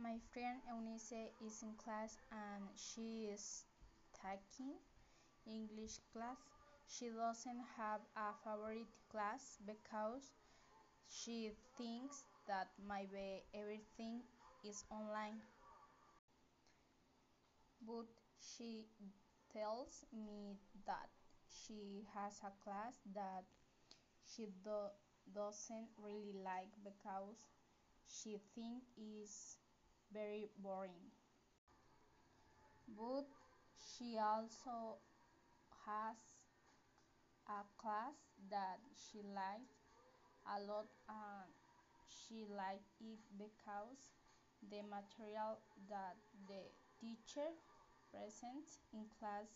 My friend Eunice is in class and she is taking English class. She doesn't have a favorite class because she thinks that maybe everything is online. But she tells me that she has a class that she do doesn't really like because she thinks it's very boring. But she also has a class that she likes a lot and she likes it because the material that the teacher presents in class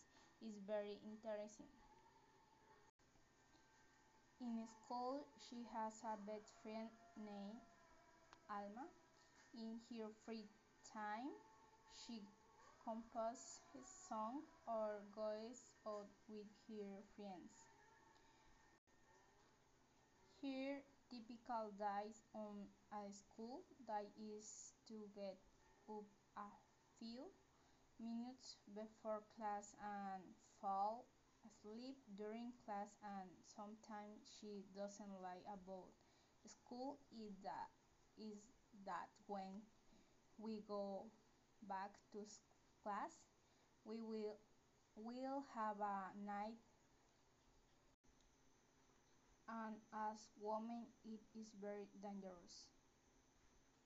is very interesting. In school, she has a best friend named Alma. In her free time, she composes songs or goes out with her friends. Her typical day on a school day is to get up a few minutes before class and fall asleep during class and sometimes she doesn't like about school is that is that when we go back to class we will will have a night and as women it is very dangerous.